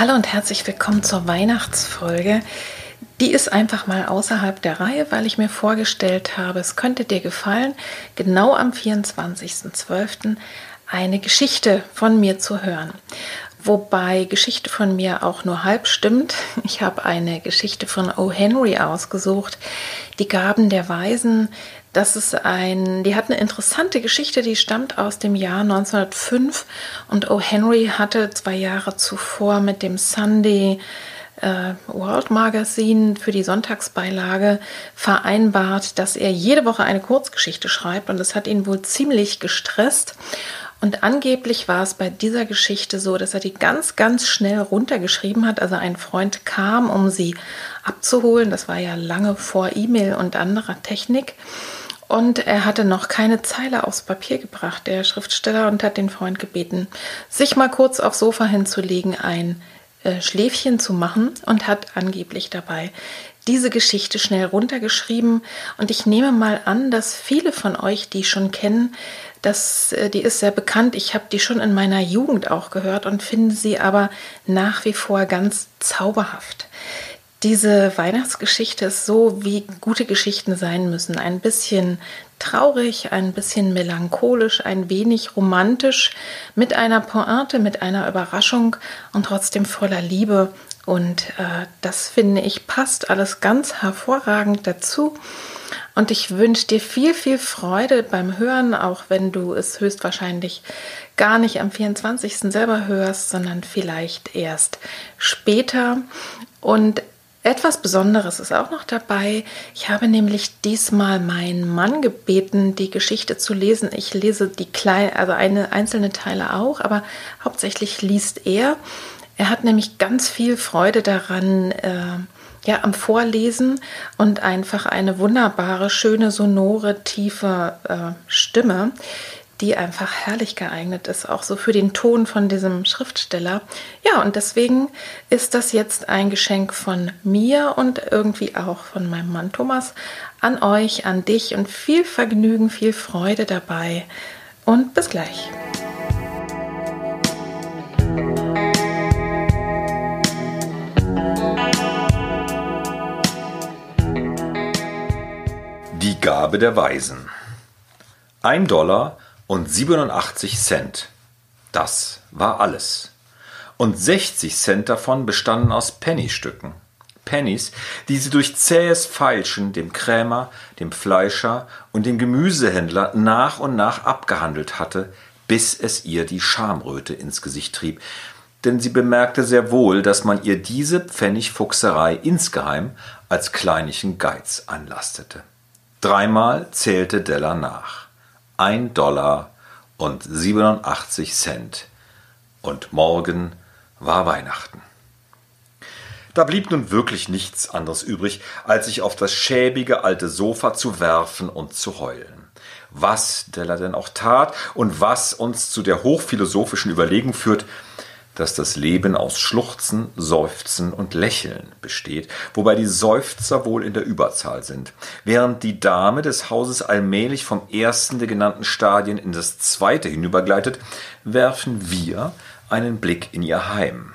Hallo und herzlich willkommen zur Weihnachtsfolge. Die ist einfach mal außerhalb der Reihe, weil ich mir vorgestellt habe, es könnte dir gefallen, genau am 24.12. eine Geschichte von mir zu hören wobei Geschichte von mir auch nur halb stimmt. Ich habe eine Geschichte von O. Henry ausgesucht, Die Gaben der Weisen. Das ist ein, die hat eine interessante Geschichte, die stammt aus dem Jahr 1905 und O. Henry hatte zwei Jahre zuvor mit dem Sunday äh, World Magazine für die Sonntagsbeilage vereinbart, dass er jede Woche eine Kurzgeschichte schreibt und das hat ihn wohl ziemlich gestresst und angeblich war es bei dieser Geschichte so, dass er die ganz, ganz schnell runtergeschrieben hat. Also ein Freund kam, um sie abzuholen. Das war ja lange vor E-Mail und anderer Technik. Und er hatte noch keine Zeile aufs Papier gebracht, der Schriftsteller, und hat den Freund gebeten, sich mal kurz aufs Sofa hinzulegen, ein äh, Schläfchen zu machen und hat angeblich dabei diese Geschichte schnell runtergeschrieben. Und ich nehme mal an, dass viele von euch die schon kennen, das, äh, die ist sehr bekannt. Ich habe die schon in meiner Jugend auch gehört und finde sie aber nach wie vor ganz zauberhaft. Diese Weihnachtsgeschichte ist so, wie gute Geschichten sein müssen. Ein bisschen traurig, ein bisschen melancholisch, ein wenig romantisch, mit einer Pointe, mit einer Überraschung und trotzdem voller Liebe. Und äh, das finde ich passt alles ganz hervorragend dazu. Und ich wünsche dir viel, viel Freude beim Hören, auch wenn du es höchstwahrscheinlich gar nicht am 24. selber hörst, sondern vielleicht erst später. Und etwas Besonderes ist auch noch dabei. Ich habe nämlich diesmal meinen Mann gebeten, die Geschichte zu lesen. Ich lese die kleine, also eine einzelne Teile auch, aber hauptsächlich liest er. Er hat nämlich ganz viel Freude daran, äh, ja, am Vorlesen und einfach eine wunderbare, schöne, sonore, tiefe äh, Stimme, die einfach herrlich geeignet ist, auch so für den Ton von diesem Schriftsteller. Ja, und deswegen ist das jetzt ein Geschenk von mir und irgendwie auch von meinem Mann Thomas an euch, an dich und viel Vergnügen, viel Freude dabei und bis gleich. Gabe der Weisen. Ein Dollar und 87 Cent. Das war alles. Und 60 Cent davon bestanden aus Pennystücken. Pennies, die sie durch zähes Feilschen dem Krämer, dem Fleischer und dem Gemüsehändler nach und nach abgehandelt hatte, bis es ihr die Schamröte ins Gesicht trieb, denn sie bemerkte sehr wohl, dass man ihr diese Pfennigfuchserei insgeheim als kleinlichen Geiz anlastete. Dreimal zählte Della nach. Ein Dollar und 87 Cent. Und morgen war Weihnachten. Da blieb nun wirklich nichts anderes übrig, als sich auf das schäbige alte Sofa zu werfen und zu heulen. Was Della denn auch tat und was uns zu der hochphilosophischen Überlegung führt, dass das Leben aus Schluchzen, Seufzen und Lächeln besteht, wobei die Seufzer wohl in der Überzahl sind, während die Dame des Hauses allmählich vom ersten der genannten Stadien in das zweite hinübergleitet, werfen wir einen Blick in ihr Heim.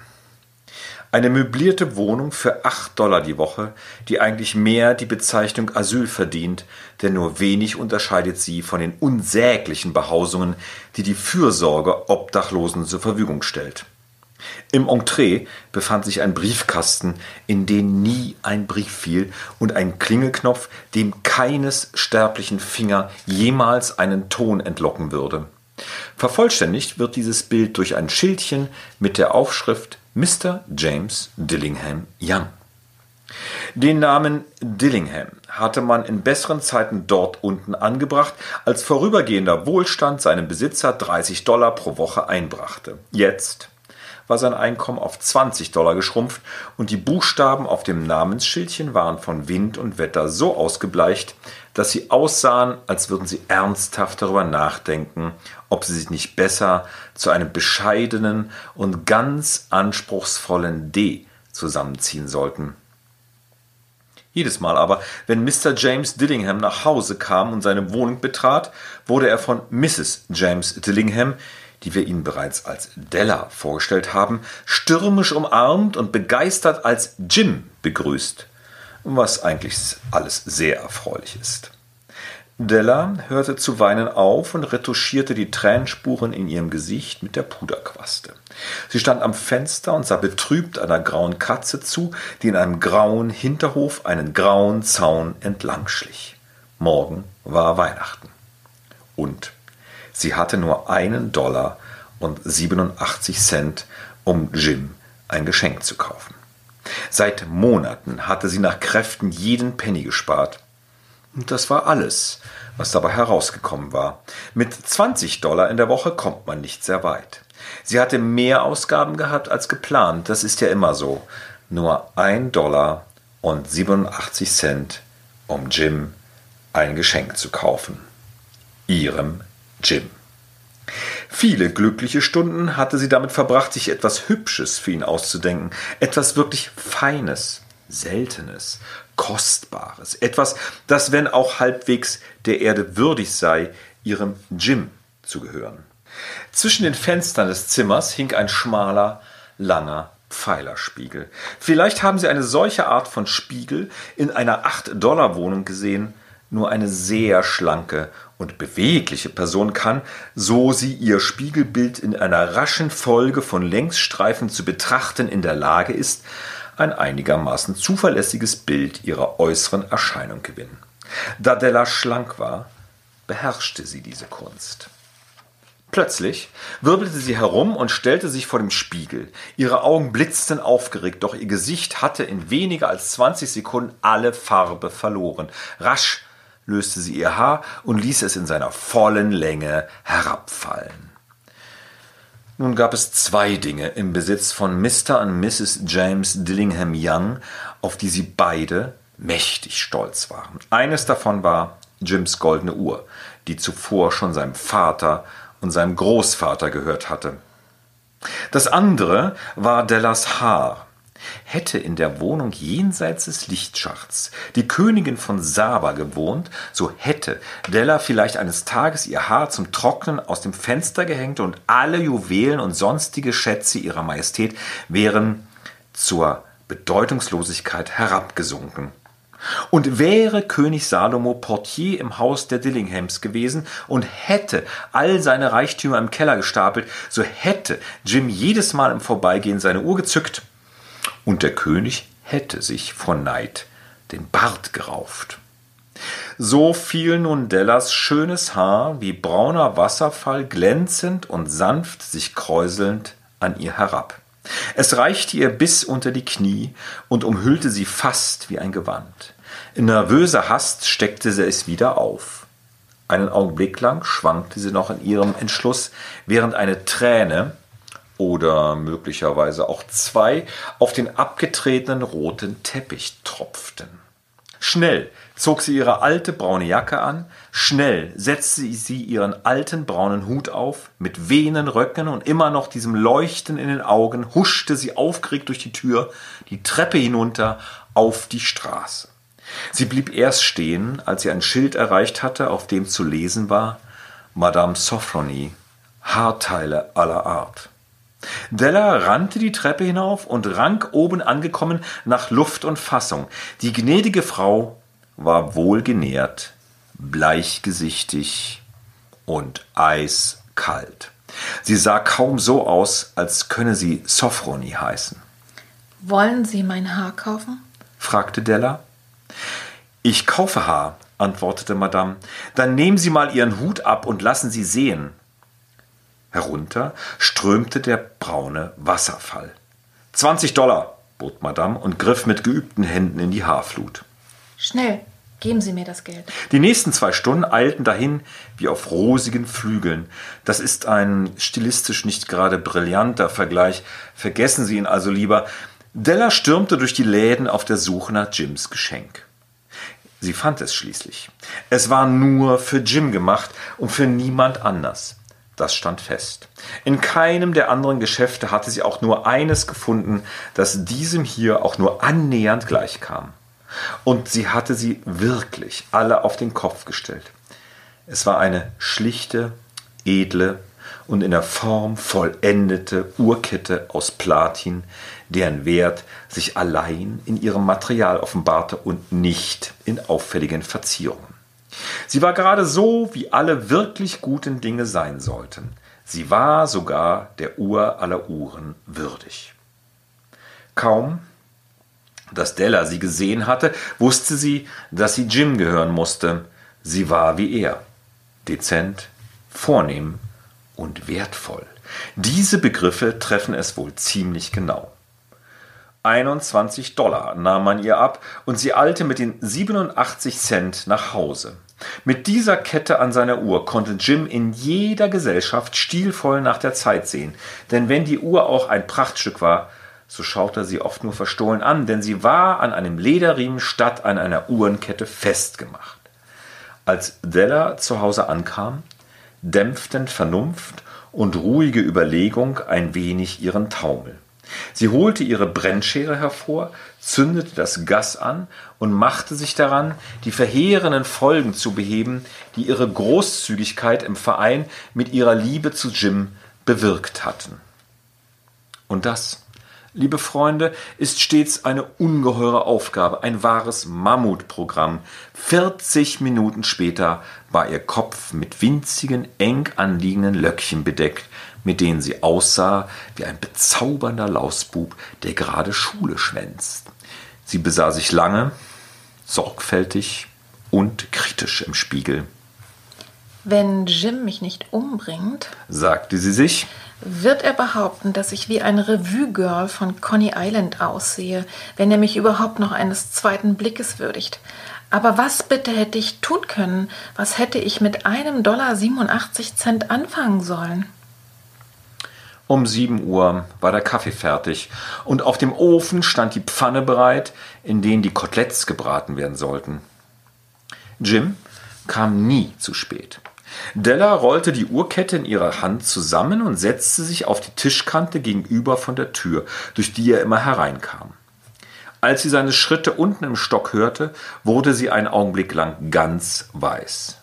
Eine möblierte Wohnung für acht Dollar die Woche, die eigentlich mehr die Bezeichnung Asyl verdient, denn nur wenig unterscheidet sie von den unsäglichen Behausungen, die die Fürsorge Obdachlosen zur Verfügung stellt. Im Entree befand sich ein Briefkasten, in den nie ein Brief fiel, und ein Klingelknopf, dem keines sterblichen Finger jemals einen Ton entlocken würde. Vervollständigt wird dieses Bild durch ein Schildchen mit der Aufschrift Mr. James Dillingham Young. Den Namen Dillingham hatte man in besseren Zeiten dort unten angebracht, als vorübergehender Wohlstand seinem Besitzer 30 Dollar pro Woche einbrachte. Jetzt war sein Einkommen auf 20 Dollar geschrumpft und die Buchstaben auf dem Namensschildchen waren von Wind und Wetter so ausgebleicht, dass sie aussahen, als würden sie ernsthaft darüber nachdenken, ob sie sich nicht besser zu einem bescheidenen und ganz anspruchsvollen D zusammenziehen sollten. Jedes Mal aber, wenn Mr. James Dillingham nach Hause kam und seine Wohnung betrat, wurde er von Mrs. James Dillingham, die wir Ihnen bereits als Della vorgestellt haben, stürmisch umarmt und begeistert als Jim begrüßt, was eigentlich alles sehr erfreulich ist. Della hörte zu weinen auf und retuschierte die Tränenspuren in ihrem Gesicht mit der Puderquaste. Sie stand am Fenster und sah betrübt einer grauen Katze zu, die in einem grauen Hinterhof einen grauen Zaun entlang schlich. Morgen war Weihnachten. Und sie hatte nur einen Dollar und 87 Cent, um Jim ein Geschenk zu kaufen. Seit Monaten hatte sie nach Kräften jeden Penny gespart. Und das war alles, was dabei herausgekommen war. Mit 20 Dollar in der Woche kommt man nicht sehr weit. Sie hatte mehr Ausgaben gehabt als geplant, das ist ja immer so. Nur ein Dollar und 87 Cent, um Jim ein Geschenk zu kaufen. Ihrem Jim. Viele glückliche Stunden hatte sie damit verbracht, sich etwas Hübsches für ihn auszudenken, etwas wirklich Feines, Seltenes, Kostbares, etwas, das, wenn auch halbwegs der Erde würdig sei, ihrem Jim zu gehören. Zwischen den Fenstern des Zimmers hing ein schmaler, langer Pfeilerspiegel. Vielleicht haben Sie eine solche Art von Spiegel in einer 8-Dollar-Wohnung gesehen. Nur eine sehr schlanke und bewegliche Person kann, so sie ihr Spiegelbild in einer raschen Folge von Längsstreifen zu betrachten in der Lage ist, ein einigermaßen zuverlässiges Bild ihrer äußeren Erscheinung gewinnen. Da Della schlank war, beherrschte sie diese Kunst. Plötzlich wirbelte sie herum und stellte sich vor dem Spiegel. Ihre Augen blitzten aufgeregt, doch ihr Gesicht hatte in weniger als 20 Sekunden alle Farbe verloren. Rasch löste sie ihr Haar und ließ es in seiner vollen Länge herabfallen. Nun gab es zwei Dinge im Besitz von Mr. und Mrs. James Dillingham Young, auf die sie beide mächtig stolz waren. Eines davon war Jims goldene Uhr, die zuvor schon seinem Vater und seinem Großvater gehört hatte. Das andere war Dellas Haar, Hätte in der Wohnung jenseits des Lichtschachts die Königin von Saba gewohnt, so hätte Della vielleicht eines Tages ihr Haar zum Trocknen aus dem Fenster gehängt und alle Juwelen und sonstige Schätze ihrer Majestät wären zur Bedeutungslosigkeit herabgesunken. Und wäre König Salomo Portier im Haus der Dillinghams gewesen und hätte all seine Reichtümer im Keller gestapelt, so hätte Jim jedes Mal im Vorbeigehen seine Uhr gezückt und der König hätte sich vor Neid den Bart gerauft. So fiel nun Dellas schönes Haar wie brauner Wasserfall glänzend und sanft sich kräuselnd an ihr herab. Es reichte ihr bis unter die Knie und umhüllte sie fast wie ein Gewand. In nervöser Hast steckte sie es wieder auf. Einen Augenblick lang schwankte sie noch in ihrem Entschluss, während eine Träne, oder möglicherweise auch zwei auf den abgetretenen roten Teppich tropften. Schnell zog sie ihre alte braune Jacke an, schnell setzte sie ihren alten braunen Hut auf, mit wehenden Röcken und immer noch diesem Leuchten in den Augen huschte sie aufgeregt durch die Tür, die Treppe hinunter auf die Straße. Sie blieb erst stehen, als sie ein Schild erreicht hatte, auf dem zu lesen war Madame Sophrony, Haarteile aller Art. Della rannte die Treppe hinauf und rang oben angekommen nach Luft und Fassung. Die gnädige Frau war wohlgenährt, bleichgesichtig und eiskalt. Sie sah kaum so aus, als könne sie Sophroni heißen. Wollen Sie mein Haar kaufen? fragte Della. Ich kaufe Haar, antwortete Madame. Dann nehmen Sie mal Ihren Hut ab und lassen Sie sehen. Herunter strömte der braune Wasserfall. Zwanzig Dollar, bot Madame und griff mit geübten Händen in die Haarflut. Schnell, geben Sie mir das Geld. Die nächsten zwei Stunden eilten dahin wie auf rosigen Flügeln. Das ist ein stilistisch nicht gerade brillanter Vergleich. Vergessen Sie ihn also lieber. Della stürmte durch die Läden auf der Suche nach Jims Geschenk. Sie fand es schließlich. Es war nur für Jim gemacht und für niemand anders. Das stand fest. In keinem der anderen Geschäfte hatte sie auch nur eines gefunden, das diesem hier auch nur annähernd gleichkam. Und sie hatte sie wirklich alle auf den Kopf gestellt. Es war eine schlichte, edle und in der Form vollendete Uhrkette aus Platin, deren Wert sich allein in ihrem Material offenbarte und nicht in auffälligen Verzierungen. Sie war gerade so, wie alle wirklich guten Dinge sein sollten. Sie war sogar der Uhr aller Uhren würdig. Kaum, dass Della sie gesehen hatte, wusste sie, dass sie Jim gehören musste. Sie war wie er, dezent, vornehm und wertvoll. Diese Begriffe treffen es wohl ziemlich genau. 21 Dollar nahm man ihr ab und sie eilte mit den 87 Cent nach Hause. Mit dieser Kette an seiner Uhr konnte Jim in jeder Gesellschaft stilvoll nach der Zeit sehen, denn wenn die Uhr auch ein Prachtstück war, so schaute er sie oft nur verstohlen an, denn sie war an einem Lederriemen statt an einer Uhrenkette festgemacht. Als Della zu Hause ankam, dämpften Vernunft und ruhige Überlegung ein wenig ihren Taumel. Sie holte ihre Brennschere hervor, zündete das Gas an und machte sich daran, die verheerenden Folgen zu beheben, die ihre Großzügigkeit im Verein mit ihrer Liebe zu Jim bewirkt hatten. Und das, liebe Freunde, ist stets eine ungeheure Aufgabe, ein wahres Mammutprogramm. 40 Minuten später war ihr Kopf mit winzigen, eng anliegenden Löckchen bedeckt, mit denen sie aussah wie ein bezaubernder Lausbub, der gerade Schule schwänzt. Sie besah sich lange, sorgfältig und kritisch im Spiegel. Wenn Jim mich nicht umbringt, sagte sie sich, wird er behaupten, dass ich wie ein Revue-Girl von Coney Island aussehe, wenn er mich überhaupt noch eines zweiten Blickes würdigt. Aber was bitte hätte ich tun können? Was hätte ich mit einem Dollar 87 Cent anfangen sollen? Um sieben Uhr war der Kaffee fertig und auf dem Ofen stand die Pfanne bereit, in denen die Koteletts gebraten werden sollten. Jim kam nie zu spät. Della rollte die Uhrkette in ihrer Hand zusammen und setzte sich auf die Tischkante gegenüber von der Tür, durch die er immer hereinkam. Als sie seine Schritte unten im Stock hörte, wurde sie einen Augenblick lang ganz weiß.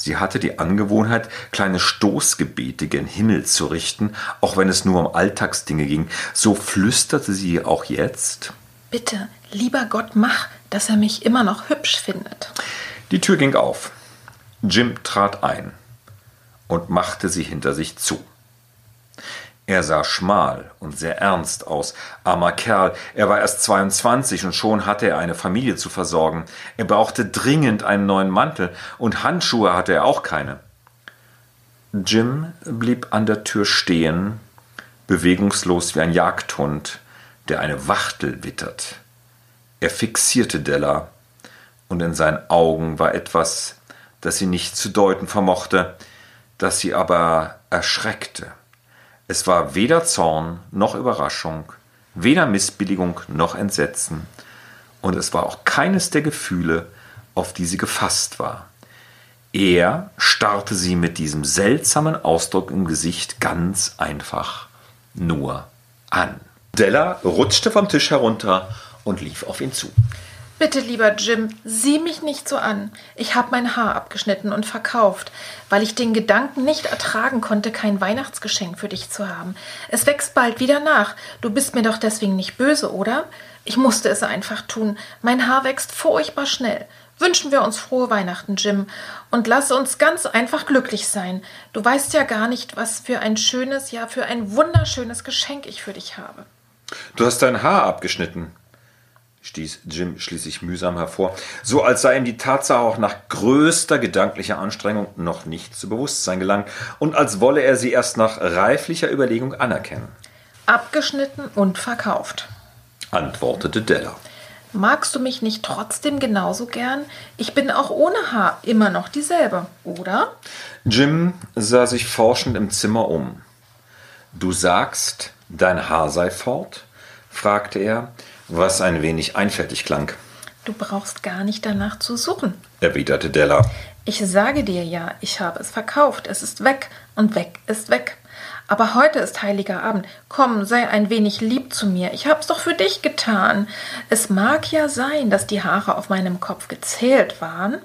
Sie hatte die Angewohnheit, kleine Stoßgebete gen Himmel zu richten, auch wenn es nur um Alltagsdinge ging. So flüsterte sie auch jetzt. Bitte, lieber Gott, mach, dass er mich immer noch hübsch findet. Die Tür ging auf. Jim trat ein und machte sie hinter sich zu. Er sah schmal und sehr ernst aus. Armer Kerl, er war erst 22 und schon hatte er eine Familie zu versorgen. Er brauchte dringend einen neuen Mantel und Handschuhe hatte er auch keine. Jim blieb an der Tür stehen, bewegungslos wie ein Jagdhund, der eine Wachtel wittert. Er fixierte Della, und in seinen Augen war etwas, das sie nicht zu deuten vermochte, das sie aber erschreckte. Es war weder Zorn noch Überraschung, weder Missbilligung noch Entsetzen, und es war auch keines der Gefühle, auf die sie gefasst war. Er starrte sie mit diesem seltsamen Ausdruck im Gesicht ganz einfach nur an. Della rutschte vom Tisch herunter und lief auf ihn zu. Bitte, lieber Jim, sieh mich nicht so an. Ich habe mein Haar abgeschnitten und verkauft, weil ich den Gedanken nicht ertragen konnte, kein Weihnachtsgeschenk für dich zu haben. Es wächst bald wieder nach. Du bist mir doch deswegen nicht böse, oder? Ich musste es einfach tun. Mein Haar wächst furchtbar schnell. wünschen wir uns frohe Weihnachten, Jim, und lasse uns ganz einfach glücklich sein. Du weißt ja gar nicht, was für ein schönes, ja für ein wunderschönes Geschenk ich für dich habe. Du hast dein Haar abgeschnitten, stieß Jim schließlich mühsam hervor, so als sei ihm die Tatsache auch nach größter gedanklicher Anstrengung noch nicht zu Bewusstsein gelangt und als wolle er sie erst nach reiflicher Überlegung anerkennen. Abgeschnitten und verkauft, antwortete Della. Magst du mich nicht trotzdem genauso gern? Ich bin auch ohne Haar immer noch dieselbe, oder? Jim sah sich forschend im Zimmer um. Du sagst, dein Haar sei fort? fragte er, was ein wenig einfältig klang. Du brauchst gar nicht danach zu suchen, erwiderte Della. Ich sage dir ja, ich habe es verkauft, es ist weg und weg ist weg. Aber heute ist heiliger Abend. Komm, sei ein wenig lieb zu mir. Ich hab's doch für dich getan. Es mag ja sein, dass die Haare auf meinem Kopf gezählt waren,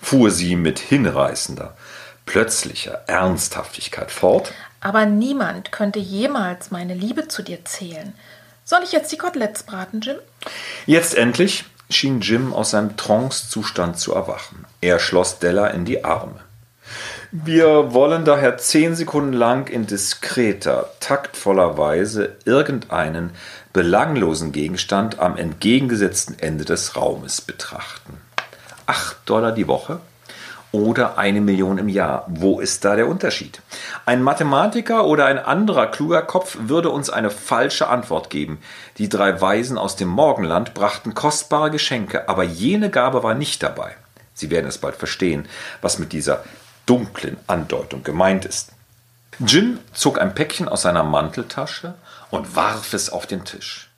fuhr sie mit hinreißender, plötzlicher Ernsthaftigkeit fort. Aber niemand könnte jemals meine Liebe zu dir zählen. Soll ich jetzt die Koteletts braten, Jim? Jetzt endlich schien Jim aus seinem Trance-Zustand zu erwachen. Er schloss Della in die Arme. Wir wollen daher zehn Sekunden lang in diskreter, taktvoller Weise irgendeinen belanglosen Gegenstand am entgegengesetzten Ende des Raumes betrachten. Acht Dollar die Woche oder eine Million im Jahr. Wo ist da der Unterschied? Ein Mathematiker oder ein anderer kluger Kopf würde uns eine falsche Antwort geben. Die drei Weisen aus dem Morgenland brachten kostbare Geschenke, aber jene Gabe war nicht dabei. Sie werden es bald verstehen, was mit dieser dunklen Andeutung gemeint ist. Jim zog ein Päckchen aus seiner Manteltasche und warf es auf den Tisch.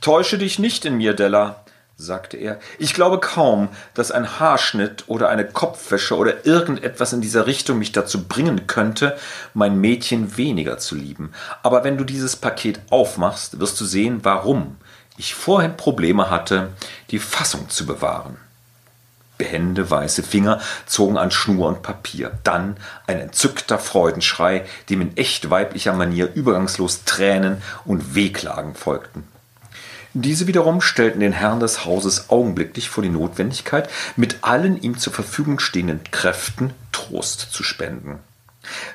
Täusche dich nicht in mir, Della, sagte er. Ich glaube kaum, dass ein Haarschnitt oder eine Kopfwäsche oder irgendetwas in dieser Richtung mich dazu bringen könnte, mein Mädchen weniger zu lieben. Aber wenn du dieses Paket aufmachst, wirst du sehen, warum ich vorhin Probleme hatte, die Fassung zu bewahren. Behände weiße Finger zogen an Schnur und Papier. Dann ein entzückter Freudenschrei, dem in echt weiblicher Manier übergangslos Tränen und Wehklagen folgten. Diese wiederum stellten den Herrn des Hauses augenblicklich vor die Notwendigkeit, mit allen ihm zur Verfügung stehenden Kräften Trost zu spenden.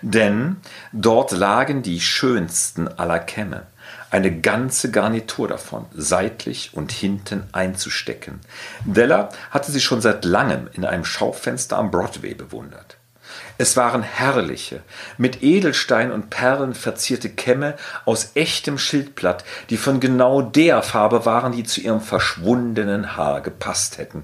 Denn dort lagen die schönsten aller Kämme, eine ganze Garnitur davon, seitlich und hinten einzustecken. Della hatte sie schon seit langem in einem Schaufenster am Broadway bewundert. Es waren herrliche, mit Edelstein und Perlen verzierte Kämme aus echtem Schildblatt, die von genau der Farbe waren, die zu ihrem verschwundenen Haar gepasst hätten.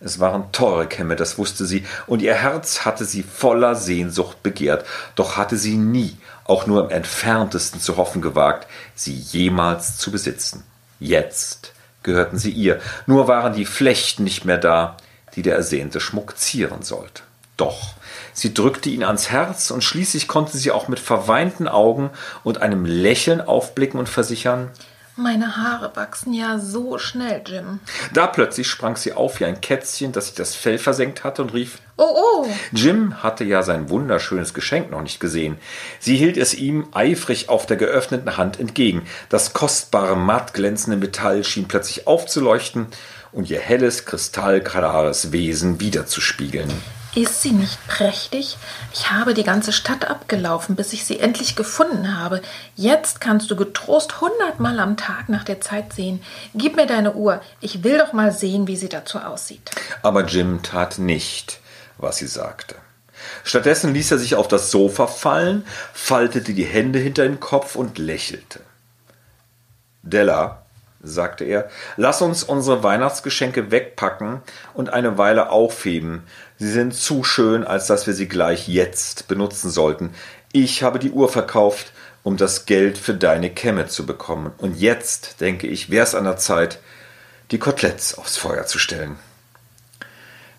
Es waren teure Kämme, das wusste sie, und ihr Herz hatte sie voller Sehnsucht begehrt, doch hatte sie nie, auch nur im entferntesten zu hoffen gewagt, sie jemals zu besitzen. Jetzt gehörten sie ihr, nur waren die Flechten nicht mehr da, die der ersehnte Schmuck zieren sollte. Doch sie drückte ihn ans Herz, und schließlich konnte sie auch mit verweinten Augen und einem Lächeln aufblicken und versichern meine Haare wachsen ja so schnell, Jim. Da plötzlich sprang sie auf wie ein Kätzchen, das sich das Fell versenkt hatte und rief: Oh, oh! Jim hatte ja sein wunderschönes Geschenk noch nicht gesehen. Sie hielt es ihm eifrig auf der geöffneten Hand entgegen. Das kostbare, matt glänzende Metall schien plötzlich aufzuleuchten und ihr helles, kristallklares Wesen wiederzuspiegeln. Ist sie nicht prächtig? Ich habe die ganze Stadt abgelaufen, bis ich sie endlich gefunden habe. Jetzt kannst du getrost hundertmal am Tag nach der Zeit sehen. Gib mir deine Uhr. Ich will doch mal sehen, wie sie dazu aussieht. Aber Jim tat nicht, was sie sagte. Stattdessen ließ er sich auf das Sofa fallen, faltete die Hände hinter den Kopf und lächelte. Della, sagte er, lass uns unsere Weihnachtsgeschenke wegpacken und eine Weile aufheben. Sie sind zu schön, als dass wir sie gleich jetzt benutzen sollten. Ich habe die Uhr verkauft, um das Geld für deine Kämme zu bekommen. Und jetzt, denke ich, wäre es an der Zeit, die Koteletts aufs Feuer zu stellen.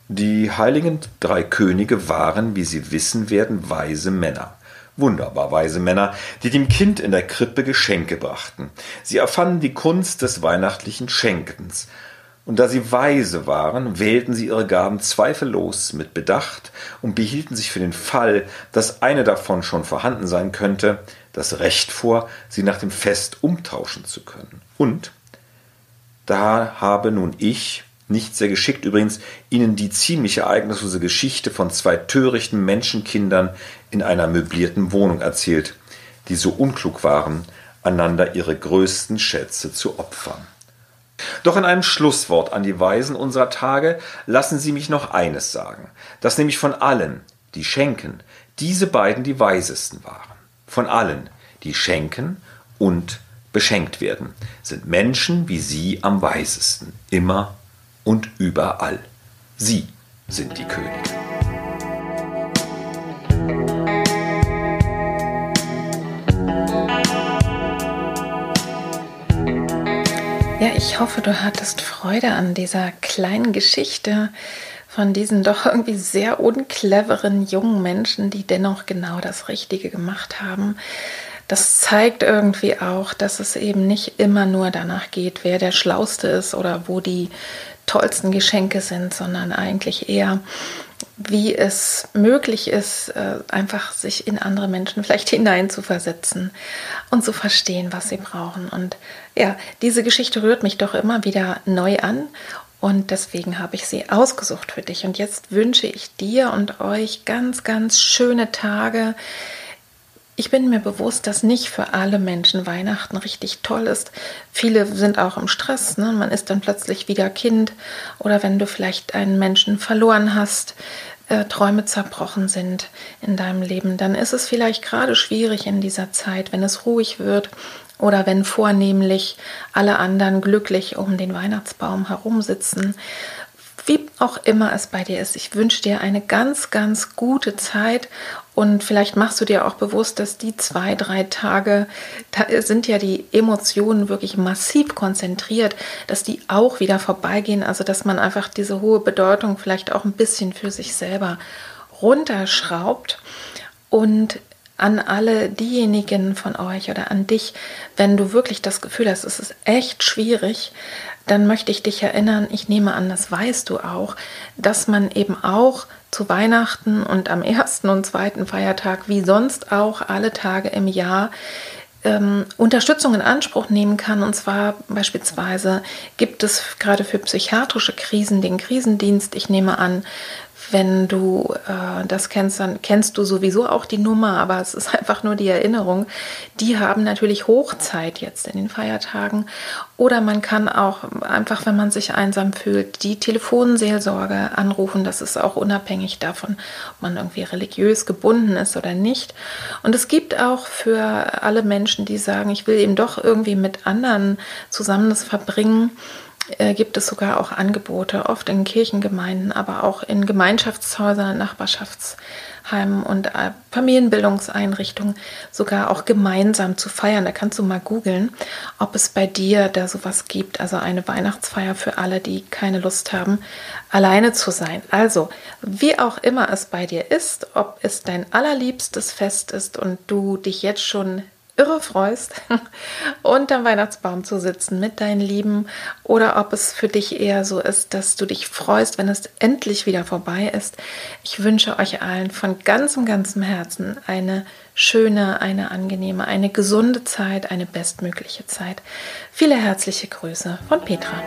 Die heiligen drei Könige waren, wie Sie wissen werden, weise Männer wunderbar weise Männer, die dem Kind in der Krippe Geschenke brachten. Sie erfanden die Kunst des weihnachtlichen Schenkens. Und da sie weise waren, wählten sie ihre Gaben zweifellos mit Bedacht und behielten sich für den Fall, dass eine davon schon vorhanden sein könnte, das Recht vor, sie nach dem Fest umtauschen zu können. Und da habe nun ich Nicht sehr geschickt übrigens, ihnen die ziemlich ereignislose Geschichte von zwei törichten Menschenkindern in einer möblierten Wohnung erzählt, die so unklug waren, einander ihre größten Schätze zu opfern. Doch in einem Schlusswort an die Weisen unserer Tage lassen Sie mich noch eines sagen, dass nämlich von allen, die schenken, diese beiden die weisesten waren. Von allen, die schenken und beschenkt werden, sind Menschen wie Sie am weisesten, immer und überall. Sie sind die Könige. Ich hoffe, du hattest Freude an dieser kleinen Geschichte von diesen doch irgendwie sehr uncleveren jungen Menschen, die dennoch genau das Richtige gemacht haben. Das zeigt irgendwie auch, dass es eben nicht immer nur danach geht, wer der Schlauste ist oder wo die tollsten Geschenke sind, sondern eigentlich eher, wie es möglich ist, äh, einfach sich in andere Menschen vielleicht hineinzuversetzen und zu verstehen, was sie brauchen. Und ja, diese Geschichte rührt mich doch immer wieder neu an und deswegen habe ich sie ausgesucht für dich. Und jetzt wünsche ich dir und euch ganz, ganz schöne Tage. Ich bin mir bewusst, dass nicht für alle Menschen Weihnachten richtig toll ist. Viele sind auch im Stress. Ne? Man ist dann plötzlich wieder Kind oder wenn du vielleicht einen Menschen verloren hast, äh, Träume zerbrochen sind in deinem Leben, dann ist es vielleicht gerade schwierig in dieser Zeit, wenn es ruhig wird oder wenn vornehmlich alle anderen glücklich um den Weihnachtsbaum herumsitzen wie auch immer es bei dir ist, ich wünsche dir eine ganz, ganz gute Zeit und vielleicht machst du dir auch bewusst, dass die zwei, drei Tage, da sind ja die Emotionen wirklich massiv konzentriert, dass die auch wieder vorbeigehen. Also, dass man einfach diese hohe Bedeutung vielleicht auch ein bisschen für sich selber runterschraubt und an alle diejenigen von euch oder an dich, wenn du wirklich das Gefühl hast, es ist echt schwierig, dann möchte ich dich erinnern, ich nehme an, das weißt du auch, dass man eben auch zu Weihnachten und am ersten und zweiten Feiertag, wie sonst auch alle Tage im Jahr, ähm, Unterstützung in Anspruch nehmen kann. Und zwar beispielsweise gibt es gerade für psychiatrische Krisen den Krisendienst. Ich nehme an, wenn du äh, das kennst, dann kennst du sowieso auch die Nummer, aber es ist einfach nur die Erinnerung. Die haben natürlich Hochzeit jetzt in den Feiertagen. Oder man kann auch einfach, wenn man sich einsam fühlt, die Telefonseelsorge anrufen. Das ist auch unabhängig davon, ob man irgendwie religiös gebunden ist oder nicht. Und es gibt auch für alle Menschen, die sagen, ich will eben doch irgendwie mit anderen zusammen das verbringen, äh, gibt es sogar auch Angebote, oft in Kirchengemeinden, aber auch in Gemeinschaftshäusern, Nachbarschaftsheimen und äh, Familienbildungseinrichtungen, sogar auch gemeinsam zu feiern. Da kannst du mal googeln, ob es bei dir da sowas gibt. Also eine Weihnachtsfeier für alle, die keine Lust haben, alleine zu sein. Also, wie auch immer es bei dir ist, ob es dein allerliebstes Fest ist und du dich jetzt schon irre freust unterm Weihnachtsbaum zu sitzen mit deinen Lieben oder ob es für dich eher so ist, dass du dich freust, wenn es endlich wieder vorbei ist. Ich wünsche euch allen von ganzem, ganzem Herzen eine schöne, eine angenehme, eine gesunde Zeit, eine bestmögliche Zeit. Viele herzliche Grüße von Petra.